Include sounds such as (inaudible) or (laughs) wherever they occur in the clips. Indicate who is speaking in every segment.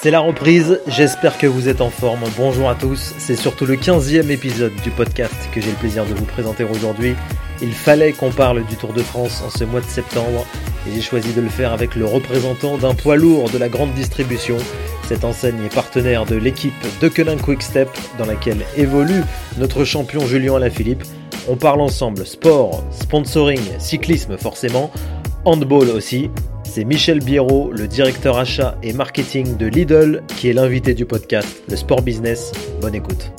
Speaker 1: C'est la reprise, j'espère que vous êtes en forme. Bonjour à tous, c'est surtout le 15e épisode du podcast que j'ai le plaisir de vous présenter aujourd'hui. Il fallait qu'on parle du Tour de France en ce mois de septembre et j'ai choisi de le faire avec le représentant d'un poids lourd de la grande distribution. Cette enseigne est partenaire de l'équipe de Quick Quickstep dans laquelle évolue notre champion Julien Alaphilippe. On parle ensemble sport, sponsoring, cyclisme forcément, handball aussi. C'est Michel Biérot, le directeur achat et marketing de Lidl, qui est l'invité du podcast Le Sport Business. Bonne écoute.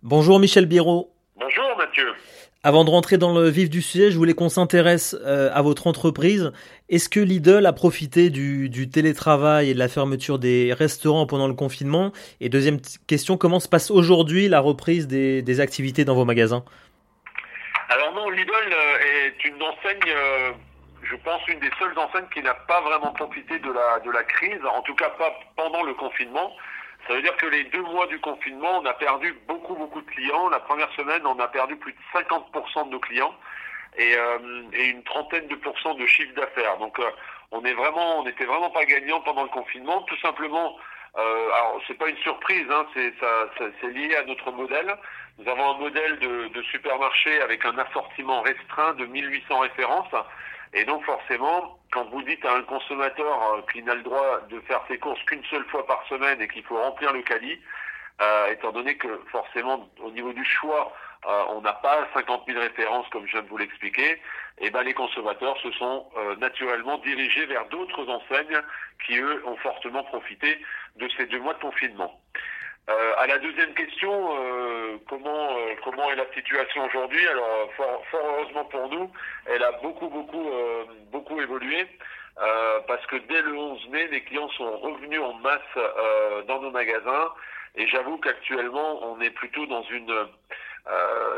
Speaker 1: Bonjour Michel Biérot.
Speaker 2: Bonjour Mathieu.
Speaker 1: Avant de rentrer dans le vif du sujet, je voulais qu'on s'intéresse euh, à votre entreprise. Est-ce que Lidl a profité du, télétravail et de la fermeture des restaurants pendant le confinement? Et deuxième question, comment se passe aujourd'hui la reprise des, activités dans vos magasins?
Speaker 2: Alors non, Lidl euh, est une enseigne, euh, je pense, une des seules enseignes qui n'a pas vraiment profité de la, de la crise, en tout cas pas pendant le confinement. Ça veut dire que les deux mois du confinement, on a perdu beaucoup, beaucoup de clients. La première semaine, on a perdu plus de 50% de nos clients et, euh, une trentaine de pourcents de chiffre d'affaires. Donc, euh, on est vraiment, on n'était vraiment pas gagnant pendant le confinement. Tout simplement, euh, alors c'est pas une surprise, hein, c'est ça, c'est lié à notre modèle. Nous avons un modèle de, de supermarché avec un assortiment restreint de 1800 références. Et donc forcément, quand vous dites à un consommateur euh, qu'il n'a le droit de faire ses courses qu'une seule fois par semaine et qu'il faut remplir le caddie, euh, étant donné que forcément au niveau du choix, euh, on n'a pas 50 000 références comme je viens de vous l'expliquer, eh ben les consommateurs se sont naturellement dirigés vers d'autres enseignes qui eux ont fortement profité de ces deux mois de confinement. Euh, à la deuxième question, euh, comment euh, comment est la situation aujourd'hui? Alors fort, heureusement pour nous, elle a beaucoup beaucoup beaucoup évolué parce que dès le 11 mai, les clients sont revenus en masse dans nos magasins et j'avoue qu'actuellement on est plutôt dans une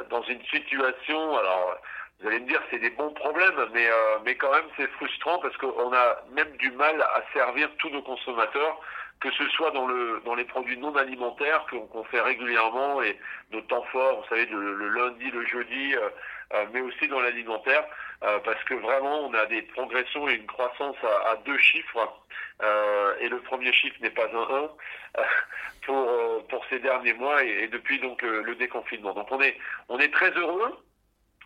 Speaker 2: dans une situation alors vous allez me dire c'est des bons problèmes, mais mais quand même c'est frustrant parce qu'on a même du mal à servir tous nos consommateurs que ce soit dans, le, dans les produits non alimentaires qu'on fait régulièrement et nos temps forts, vous savez, le, lundi, le jeudi, euh, euh, mais aussi dans l'alimentaire, euh, parce que vraiment on a des progressions et une croissance à, deux chiffres, et le premier chiffre n'est pas un 1 (laughs) pour, pour ces derniers mois et, depuis donc le déconfinement. Donc on est, on est très heureux,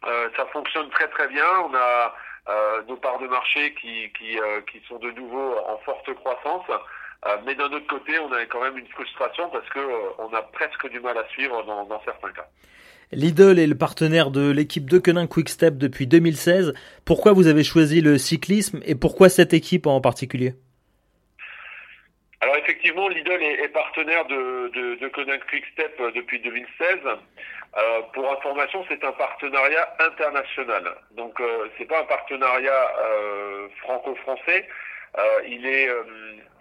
Speaker 2: ça fonctionne très très bien, on a nos parts de marché qui, qui, qui sont de nouveau en forte croissance. Euh, mais d'un autre côté, on a quand même une frustration parce que euh, on a presque du mal à suivre dans, dans certains cas.
Speaker 1: Lidl est le partenaire de l'équipe de Quick Quickstep depuis 2016. Pourquoi vous avez choisi le cyclisme et pourquoi cette équipe en particulier?
Speaker 2: Alors effectivement, Lidl est, partenaire de, de, de Quick Quickstep euh, depuis 2016. Euh, pour information, c'est un partenariat international. Donc euh, c'est pas un partenariat franco-français. Euh, il, est, euh,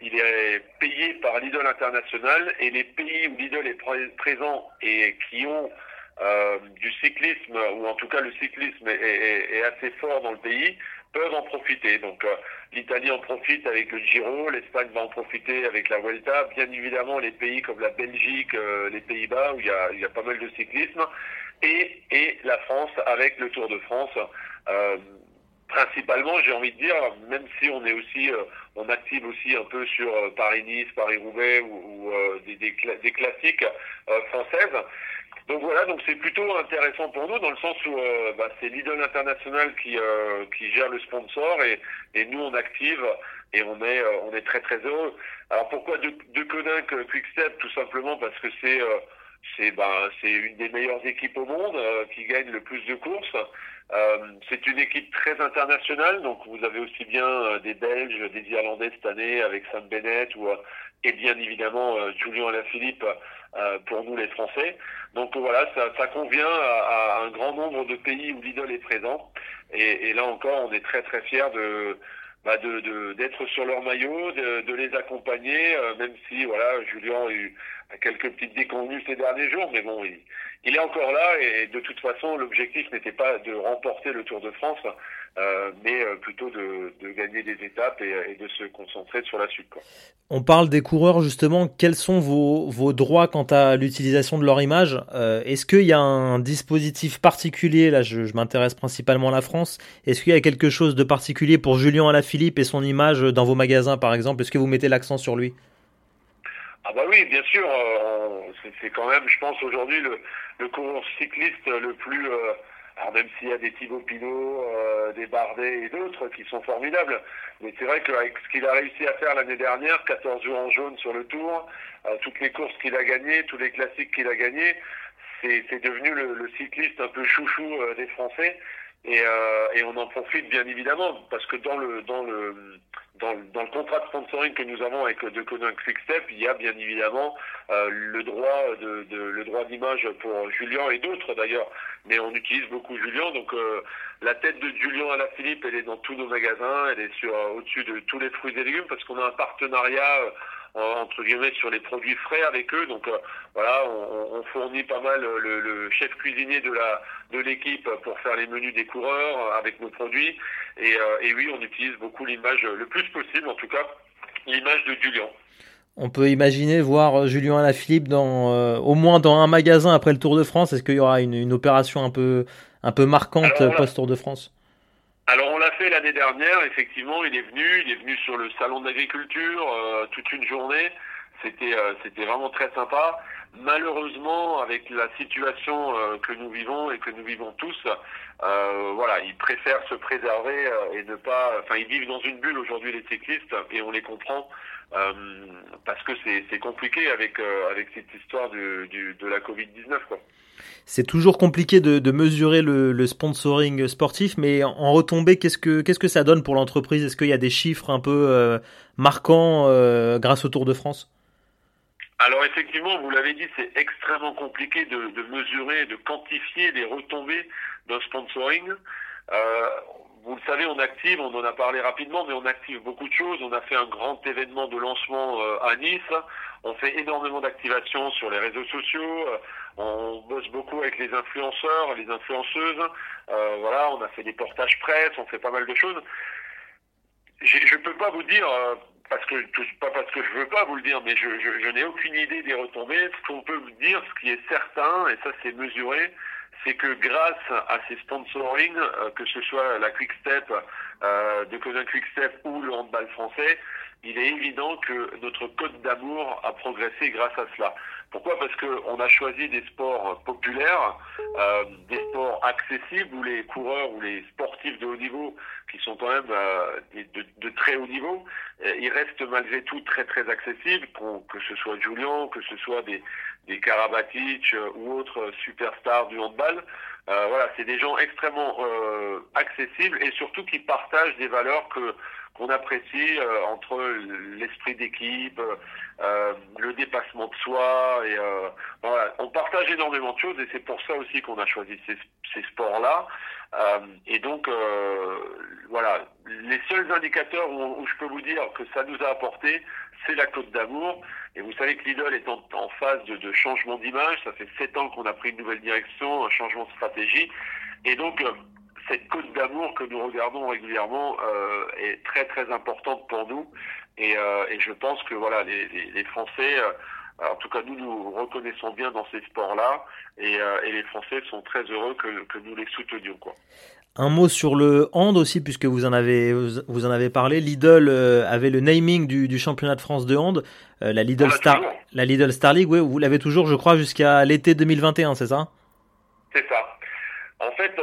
Speaker 2: il est payé par Lidl International et les pays où Lidl est présent et qui ont euh, du cyclisme, ou en tout cas le cyclisme est, assez fort dans le pays, peuvent en profiter. Donc l'Italie en profite avec le Giro, l'Espagne va en profiter avec la Vuelta, bien évidemment les pays comme la Belgique, les Pays-Bas où il y, a, il y a pas mal de cyclisme, et, et la France avec le Tour de France principalement, j'ai envie de dire, même si on est aussi, euh, on active aussi un peu sur euh, Paris-Nice, Paris-Roubaix ou, euh, des, des, des, classiques françaises. Donc voilà, donc c'est plutôt intéressant pour nous dans le sens où bah, c'est Lidl International qui qui gère le sponsor et, et nous on active et on est on est très très heureux. Alors pourquoi de, de Quick Quickstep? Tout simplement parce que c'est c'est ben, c'est une des meilleures équipes au monde qui gagne le plus de courses. Euh, c'est une équipe très internationale, donc vous avez aussi bien euh, des Belges, des Irlandais cette année avec Sam Bennett ou, euh, et bien évidemment Julien Alaphilippe pour nous les Français. Donc voilà, ça, ça convient à, un grand nombre de pays où l'idole est présent. Et, et, là encore, on est très très fiers de bah de d'être sur leur maillot, de, de les accompagner, même si voilà, Julien a eu quelques petites déconvenues ces derniers jours, mais bon, il, il est encore là et de toute façon l'objectif n'était pas de remporter le Tour de France, mais plutôt de, gagner des étapes et, de se concentrer sur la suite. Quoi.
Speaker 1: On parle des coureurs justement. Quels sont vos, vos droits quant à l'utilisation de leur image? Est-ce qu'il y a un dispositif particulier? Là, je, je m'intéresse principalement à la France. Est-ce qu'il y a quelque chose de particulier pour Julien Alaphilippe et son image dans vos magasins, par exemple? Est-ce que vous mettez l'accent sur lui?
Speaker 2: Ah bah oui, bien sûr, euh, c'est quand même, je pense, aujourd'hui le, le coureur cycliste le plus... Euh, alors même s'il y a des Thibaut Pinot, euh, des Bardet et d'autres qui sont formidables, mais c'est vrai qu'avec ce qu'il a réussi à faire l'année dernière, 14 jours en jaune sur le tour, toutes les courses qu'il a gagnées, tous les classiques qu'il a gagnés, c'est devenu le, le, cycliste un peu chouchou des Français. Et, euh, et, on en profite bien évidemment parce que dans le dans le dans, dans le contrat de sponsoring que nous avons avec De Step, il y a bien évidemment euh, le droit de, le droit d'image pour Julien et d'autres d'ailleurs, mais on utilise beaucoup Julien. Donc euh, la tête de Julien à la Philippe, elle est dans tous nos magasins, elle est sur au-dessus de tous les fruits et légumes parce qu'on a un partenariat entre guillemets sur les produits frais avec eux. Donc euh, voilà, on, on, fournit pas mal le, le, chef cuisinier de la de l'équipe pour faire les menus des coureurs euh, avec nos produits. Et, euh, et oui, on utilise beaucoup l'image le plus possible, en tout cas l'image de Julien.
Speaker 1: On peut imaginer voir Julien Alaphilippe dans au moins dans un magasin après le Tour de France. Est-ce qu'il y aura une, une, opération un peu un peu marquante post Tour de France?
Speaker 2: Alors on l'a fait l'année dernière, effectivement, il est venu, il est venu sur le salon d'agriculture euh, toute une journée. C'était euh, c'était vraiment très sympa. Malheureusement, avec la situation euh, que nous vivons et que nous vivons tous, voilà, ils préfèrent se préserver et ne pas. Enfin, ils vivent dans une bulle aujourd'hui les cyclistes et on les comprend parce que c'est compliqué avec avec cette histoire du, du, de la Covid 19 quoi.
Speaker 1: C'est toujours compliqué de, mesurer le, sponsoring sportif, mais en retombée, qu'est-ce que qu'est-ce que ça donne pour l'entreprise? Est-ce qu'il y a des chiffres un peu euh, marquants euh, grâce au Tour de France?
Speaker 2: Alors effectivement, vous l'avez dit, c'est extrêmement compliqué de, mesurer, de quantifier les retombées d'un sponsoring. Euh, vous le savez, on active, on en a parlé rapidement, mais on active beaucoup de choses. On a fait un grand événement de lancement à Nice. On fait énormément d'activations sur les réseaux sociaux. On bosse beaucoup avec les influenceurs, les influenceuses. Euh, voilà, on a fait des portages presse, on fait pas mal de choses. Je ne peux pas vous dire, euh, parce que pas parce que je veux pas vous le dire, mais je, je, n'ai aucune idée des retombées. Ce qu'on peut vous dire, ce qui est certain, et ça c'est mesuré, c'est que grâce à ces sponsoring, euh, que ce soit la Quick Step, euh, de Quick Quickstep ou le handball français, il est évident que notre code d'amour a progressé grâce à cela. Pourquoi? Parce qu'on a choisi des sports populaires, euh, des sports accessibles où les coureurs ou les sportifs de haut niveau, qui sont quand même euh, de, très haut niveau, euh, ils restent malgré tout très très accessibles, que ce soit Julian, que ce soit des, des Karabatic euh, ou autres superstars du handball. Euh, voilà, c'est des gens extrêmement euh, accessibles et surtout qui partagent des valeurs que qu'on apprécie euh, entre l'esprit d'équipe, euh, le dépassement de soi. Et euh, voilà, on partage énormément de choses et c'est pour ça aussi qu'on a choisi ces, ces sports-là. et donc, voilà, les seuls indicateurs où, où, je peux vous dire que ça nous a apporté, c'est la Côte d'Amour. Et vous savez que Lidl est en, phase de, changement d'image. Ça fait sept ans qu'on a pris une nouvelle direction, un changement de stratégie. Et donc, cette côte d'amour que nous regardons régulièrement euh, est très très importante pour nous et, euh, je pense que voilà les, Français euh, en tout cas, nous nous reconnaissons bien dans ces sports-là et, et, les Français sont très heureux que, que nous les soutenions. Quoi.
Speaker 1: Un mot sur le hand aussi, puisque vous en avez vous en avez parlé. Lidl avait le naming du, du, championnat de France de hand, la Lidl Star, la Lidl Star League. Oui, vous l'avez toujours, je crois, jusqu'à l'été 2021, c'est ça?
Speaker 2: C'est ça. En fait,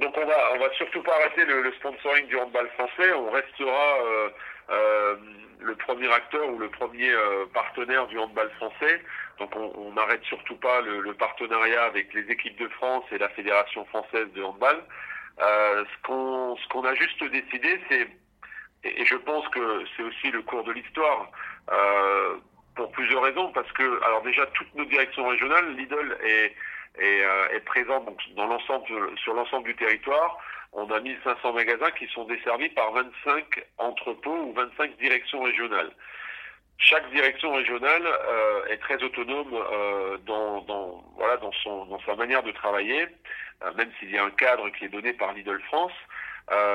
Speaker 2: donc on va on va surtout pas arrêter le, le sponsoring du handball français. On restera euh, euh, le premier acteur ou le premier euh, partenaire du handball français. Donc on n'arrête surtout pas le, le, partenariat avec les équipes de France et la fédération française de handball. Euh, ce qu'on a juste décidé, c'est et, et, je pense que c'est aussi le cours de l'histoire. Euh, pour plusieurs raisons, parce que alors déjà toutes nos directions régionales, Lidl est est, euh, est présent donc, dans l'ensemble, sur l'ensemble du territoire. On a 1500 magasins qui sont desservis par 25 entrepôts ou 25 directions régionales. Chaque direction régionale euh, est très autonome euh, dans, voilà, dans, son, dans sa manière de travailler, euh, même s'il y a un cadre qui est donné par Lidl France.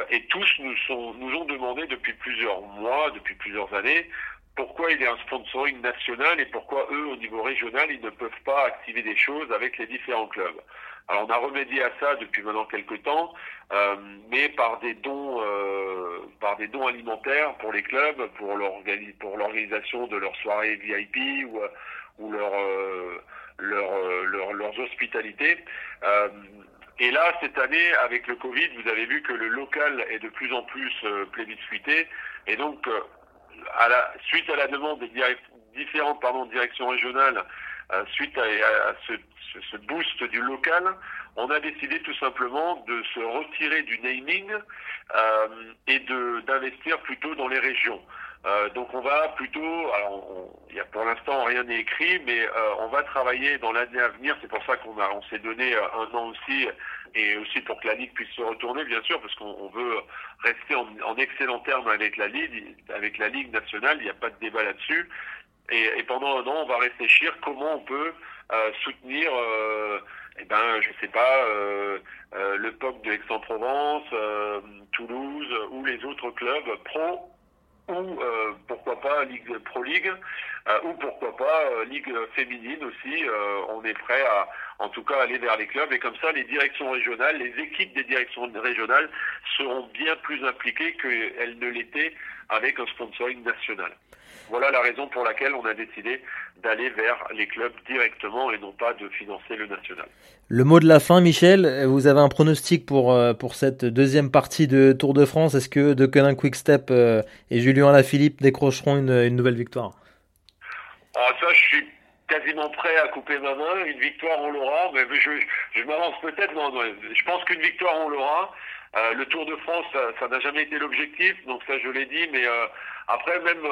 Speaker 2: et tous nous, sont, nous ont demandé depuis plusieurs mois, depuis plusieurs années, pourquoi il y a un sponsoring national et pourquoi eux, au niveau régional, ils ne peuvent pas activer des choses avec les différents clubs. Alors on a remédié à ça depuis maintenant quelques temps, euh, mais par des dons, euh, par des dons alimentaires pour les clubs, pour l'organisation de leurs soirées VIP ou, ou leur, euh, leur, leurs hospitalités. et là, cette année, avec le Covid, vous avez vu que le local est de plus en plus plébiscité, et donc à la, suite à la demande des différentes pardon, directions régionales euh, suite à, ce, ce, boost du local, on a décidé tout simplement de se retirer du naming euh, et d'investir plutôt dans les régions. Euh, donc on va plutôt, alors il y a pour l'instant rien n'est écrit, mais euh, on va travailler dans l'année à venir. C'est pour ça qu'on on s'est donné un an aussi, et aussi pour que la ligue puisse se retourner, bien sûr, parce qu'on veut rester en, en excellent terme avec la ligue, avec la ligue nationale. Il n'y a pas de débat là-dessus. Et, pendant un an, on va réfléchir comment on peut euh, soutenir, euh, eh ben, je sais pas, euh, euh le POC de Aix-en-Provence, Toulouse ou les autres clubs pro ou pourquoi pas Ligue Pro League ou pourquoi pas Ligue féminine aussi. on est prêt à, en tout cas, aller vers les clubs et comme ça, les directions régionales, les équipes des directions régionales seront bien plus impliquées qu'elles ne l'étaient avec un sponsoring national. Voilà la raison pour laquelle on a décidé d'aller vers les clubs directement et non pas de financer le national.
Speaker 1: Le mot de la fin, Michel, vous avez un pronostic pour, euh, pour cette deuxième partie de Tour de France Est-ce que De Quick Quickstep euh, et Julien Alaphilippe décrocheront une, nouvelle victoire?
Speaker 2: Ah, Ça, je suis quasiment prêt à couper ma main. Une victoire, on l'aura, mais je, je m'avance peut-être. Non, je pense qu'une victoire, on l'aura. Euh, le Tour de France, ça n'a jamais été l'objectif, donc ça je l'ai dit, mais après même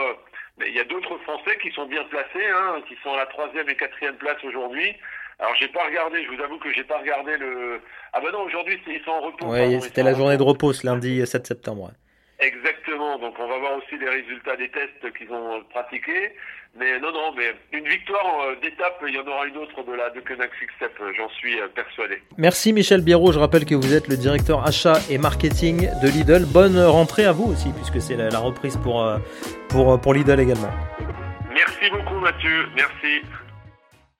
Speaker 2: mais il y a d'autres Français qui sont bien placés, hein, qui sont à la troisième et quatrième place aujourd'hui. Alors j'ai pas regardé, je vous avoue que j'ai pas regardé le. Ah ben non, aujourd'hui ils sont en repos.
Speaker 1: Oui, c'était la journée de repos ce lundi 7 septembre.
Speaker 2: Exactement, donc on va voir aussi les résultats des tests qu'ils ont pratiqués. Mais non, non, mais une victoire euh, d'étape, il y en aura une autre de la de Koenig Step, j'en suis euh, persuadé.
Speaker 1: Merci Michel Biérot, je rappelle que vous êtes le directeur achat et marketing de Lidl. Bonne rentrée à vous aussi, puisque c'est la, reprise pour, euh, pour, pour Lidl également.
Speaker 2: Merci beaucoup Mathieu, merci.